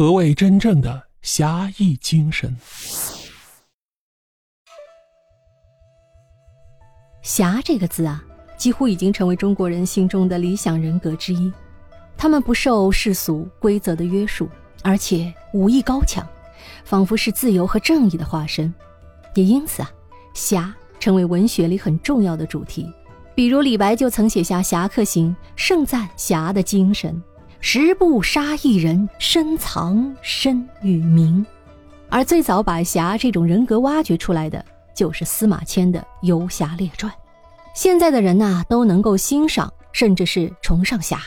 何谓真正的侠义精神？侠这个字啊，几乎已经成为中国人心中的理想人格之一。他们不受世俗规则的约束，而且武艺高强，仿佛是自由和正义的化身。也因此啊，侠成为文学里很重要的主题。比如李白就曾写下《侠客行》，盛赞侠的精神：“十步杀一人，深藏身与名。”而最早把侠这种人格挖掘出来的，就是司马迁的《游侠列传》。现在的人呐，都能够欣赏，甚至是崇尚侠，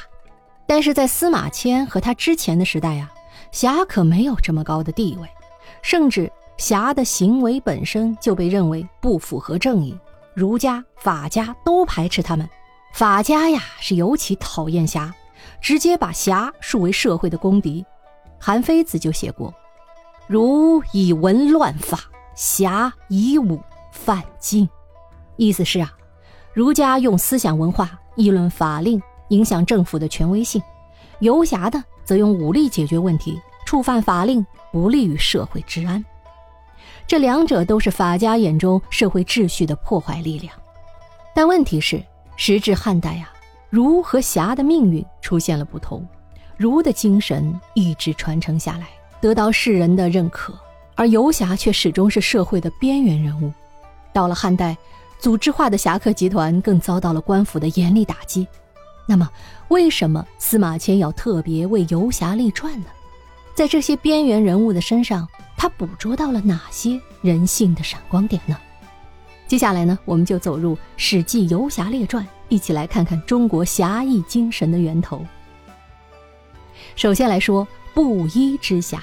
但是在司马迁和他之前的时代啊，侠可没有这么高的地位，甚至侠的行为本身就被认为不符合正义。儒家、法家都排斥他们，法家呀是尤其讨厌侠，直接把侠树为社会的公敌。韩非子就写过：“儒以文乱法，侠以武犯禁。”意思是啊，儒家用思想文化议论法令，影响政府的权威性；游侠的则用武力解决问题，触犯法令不利于社会治安。这两者都是法家眼中社会秩序的破坏力量，但问题是，时至汉代啊，儒和侠的命运出现了不同，儒的精神一直传承下来，得到世人的认可，而游侠却始终是社会的边缘人物。到了汉代，组织化的侠客集团更遭到了官府的严厉打击。那么，为什么司马迁要特别为游侠立传呢？在这些边缘人物的身上。他捕捉到了哪些人性的闪光点呢？接下来呢，我们就走入《史记·游侠列传》，一起来看看中国侠义精神的源头。首先来说布衣之侠，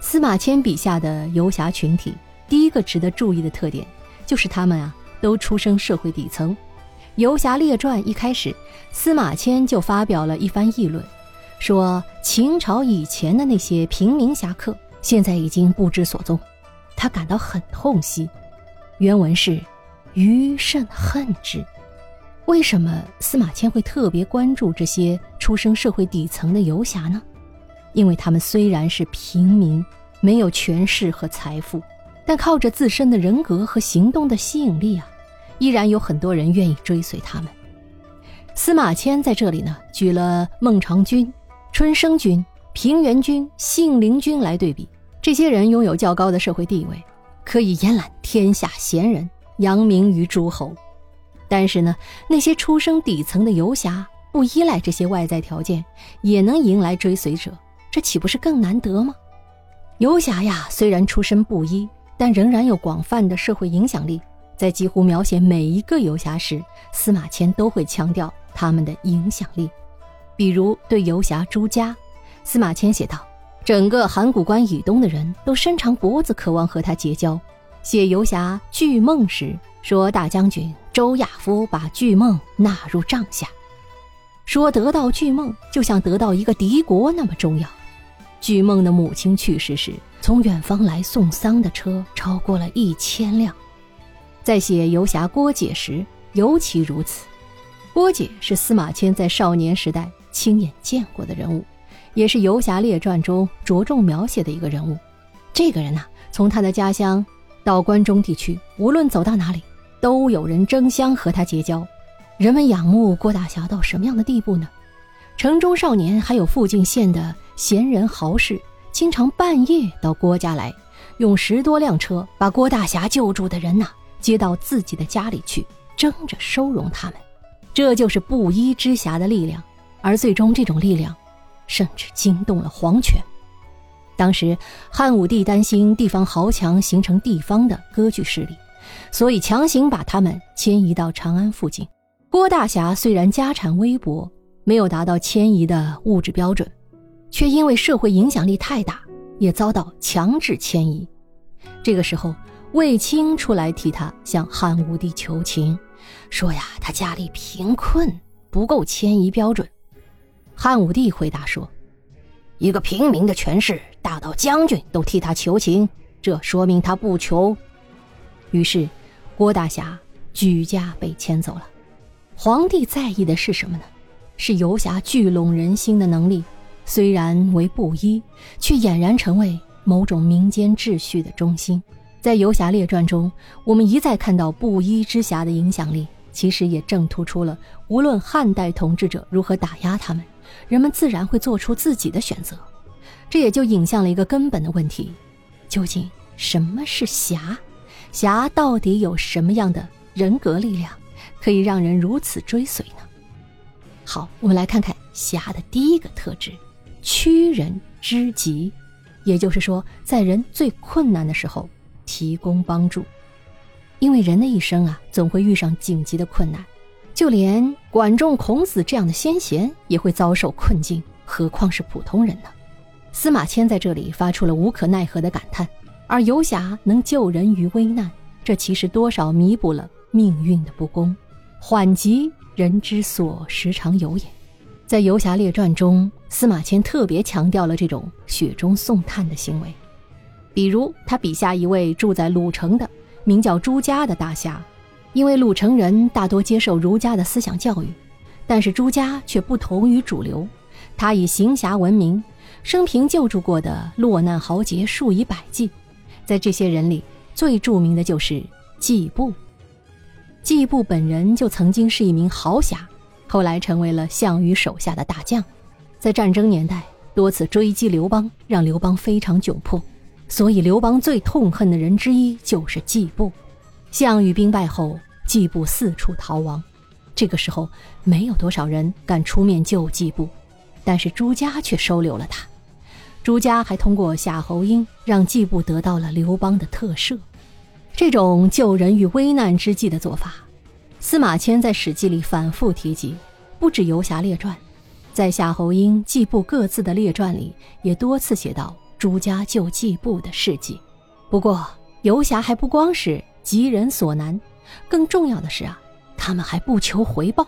司马迁笔下的游侠群体，第一个值得注意的特点就是他们啊都出生社会底层。《游侠列传》一开始，司马迁就发表了一番议论，说秦朝以前的那些平民侠客。现在已经不知所踪，他感到很痛惜。原文是：“余甚恨之。”为什么司马迁会特别关注这些出生社会底层的游侠呢？因为他们虽然是平民，没有权势和财富，但靠着自身的人格和行动的吸引力啊，依然有很多人愿意追随他们。司马迁在这里呢，举了孟尝君、春申君。平原君、信陵君来对比，这些人拥有较高的社会地位，可以延揽天下贤人，扬名于诸侯。但是呢，那些出生底层的游侠，不依赖这些外在条件，也能迎来追随者，这岂不是更难得吗？游侠呀，虽然出身布衣，但仍然有广泛的社会影响力。在几乎描写每一个游侠时，司马迁都会强调他们的影响力，比如对游侠朱家。司马迁写道：“整个函谷关以东的人都伸长脖子，渴望和他结交。”写游侠巨梦时说：“大将军周亚夫把巨梦纳入帐下，说得到巨梦就像得到一个敌国那么重要。”巨梦的母亲去世时，从远方来送丧的车超过了一千辆。在写游侠郭解时尤其如此。郭解是司马迁在少年时代亲眼见过的人物。也是《游侠列传》中着重描写的一个人物。这个人呐，从他的家乡到关中地区，无论走到哪里，都有人争相和他结交。人们仰慕郭大侠到什么样的地步呢？城中少年还有附近县的闲人豪士，经常半夜到郭家来，用十多辆车把郭大侠救助的人呐接到自己的家里去，争着收容他们。这就是布衣之侠的力量，而最终这种力量。甚至惊动了皇权。当时汉武帝担心地方豪强形成地方的割据势力，所以强行把他们迁移到长安附近。郭大侠虽然家产微薄，没有达到迁移的物质标准，却因为社会影响力太大，也遭到强制迁移。这个时候，卫青出来替他向汉武帝求情，说呀，他家里贫困，不够迁移标准。汉武帝回答说：“一个平民的权势大到将军都替他求情，这说明他不穷。”于是，郭大侠举家被迁走了。皇帝在意的是什么呢？是游侠聚拢人心的能力，虽然为布衣，却俨然成为某种民间秩序的中心。在《游侠列传》中，我们一再看到布衣之侠的影响力，其实也正突出了无论汉代统治者如何打压他们，人们自然会做出自己的选择。这也就引向了一个根本的问题：究竟什么是侠？侠到底有什么样的人格力量，可以让人如此追随呢？好，我们来看看侠的第一个特质：屈人之急。也就是说，在人最困难的时候。提供帮助，因为人的一生啊，总会遇上紧急的困难，就连管仲、孔子这样的先贤也会遭受困境，何况是普通人呢？司马迁在这里发出了无可奈何的感叹，而游侠能救人于危难，这其实多少弥补了命运的不公。缓急人之所时常有也，在《游侠列传》中，司马迁特别强调了这种雪中送炭的行为。比如他笔下一位住在鲁城的名叫朱家的大侠，因为鲁城人大多接受儒家的思想教育，但是朱家却不同于主流。他以行侠闻名，生平救助过的落难豪杰数以百计。在这些人里，最著名的就是季布。季布本人就曾经是一名豪侠，后来成为了项羽手下的大将，在战争年代多次追击刘邦，让刘邦非常窘迫。所以，刘邦最痛恨的人之一就是季布。项羽兵败后，季布四处逃亡。这个时候，没有多少人敢出面救季布，但是朱家却收留了他。朱家还通过夏侯婴让季布得到了刘邦的特赦。这种救人于危难之际的做法，司马迁在《史记》里反复提及，不止《游侠列传》，在夏侯婴、季布各自的列传里也多次写到。朱家救季布的事迹，不过游侠还不光是急人所难，更重要的是啊，他们还不求回报。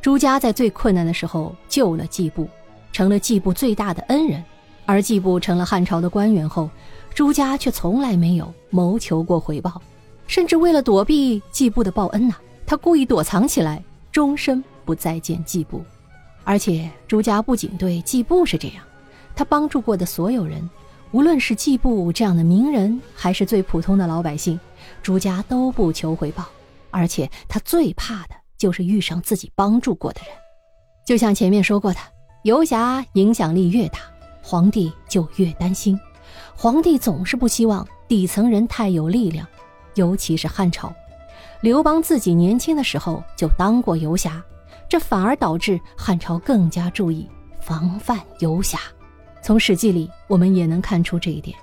朱家在最困难的时候救了季布，成了季布最大的恩人。而季布成了汉朝的官员后，朱家却从来没有谋求过回报，甚至为了躲避季布的报恩呐，他故意躲藏起来，终身不再见季布。而且朱家不仅对季布是这样。他帮助过的所有人，无论是季布这样的名人，还是最普通的老百姓，朱家都不求回报。而且他最怕的就是遇上自己帮助过的人。就像前面说过的，游侠影响力越大，皇帝就越担心。皇帝总是不希望底层人太有力量，尤其是汉朝，刘邦自己年轻的时候就当过游侠，这反而导致汉朝更加注意防范游侠。从《史记》里，我们也能看出这一点。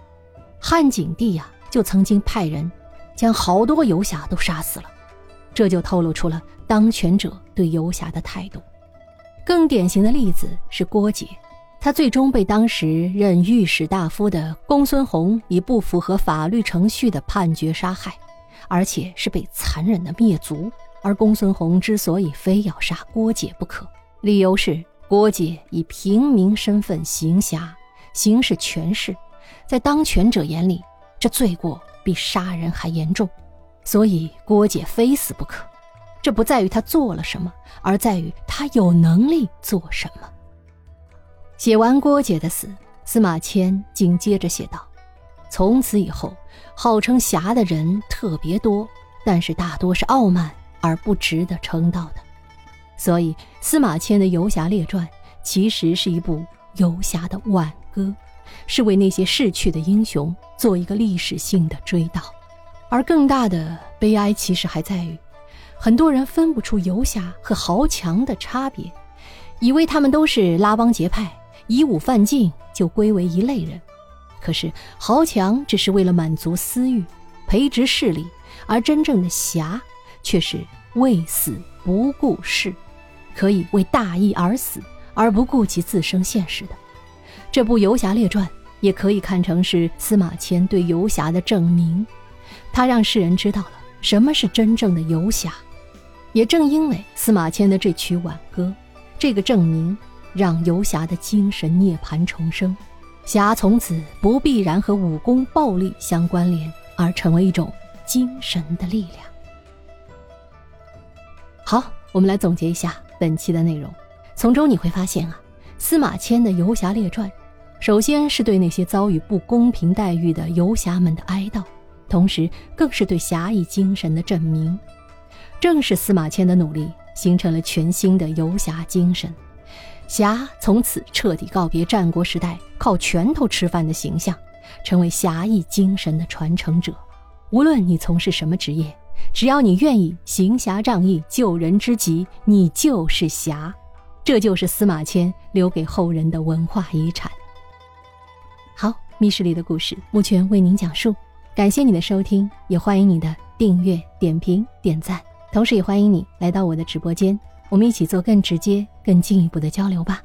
汉景帝呀，就曾经派人将好多游侠都杀死了，这就透露出了当权者对游侠的态度。更典型的例子是郭解，他最终被当时任御史大夫的公孙弘以不符合法律程序的判决杀害，而且是被残忍的灭族。而公孙弘之所以非要杀郭解不可，理由是。郭解以平民身份行侠，行使权势，在当权者眼里，这罪过比杀人还严重，所以郭解非死不可。这不在于他做了什么，而在于他有能力做什么。写完郭解的死，司马迁紧接着写道：“从此以后，号称侠的人特别多，但是大多是傲慢而不值得称道的。”所以，司马迁的《游侠列传》其实是一部游侠的挽歌，是为那些逝去的英雄做一个历史性的追悼。而更大的悲哀，其实还在于，很多人分不出游侠和豪强的差别，以为他们都是拉帮结派、以武犯禁，就归为一类人。可是，豪强只是为了满足私欲、培植势力，而真正的侠，却是为死不顾事。可以为大义而死，而不顾及自身现实的，这部《游侠列传》也可以看成是司马迁对游侠的证明。他让世人知道了什么是真正的游侠。也正因为司马迁的这曲挽歌，这个证明让游侠的精神涅槃重生，侠从此不必然和武功暴力相关联，而成为一种精神的力量。好，我们来总结一下。本期的内容，从中你会发现啊，司马迁的游侠列传，首先是对那些遭遇不公平待遇的游侠们的哀悼，同时更是对侠义精神的证明。正是司马迁的努力，形成了全新的游侠精神。侠从此彻底告别战国时代靠拳头吃饭的形象，成为侠义精神的传承者。无论你从事什么职业，只要你愿意行侠仗义、救人之急，你就是侠。这就是司马迁留给后人的文化遗产。好，密室里的故事，目前为您讲述。感谢你的收听，也欢迎你的订阅、点评、点赞，同时也欢迎你来到我的直播间。我们一起做更直接、更进一步的交流吧。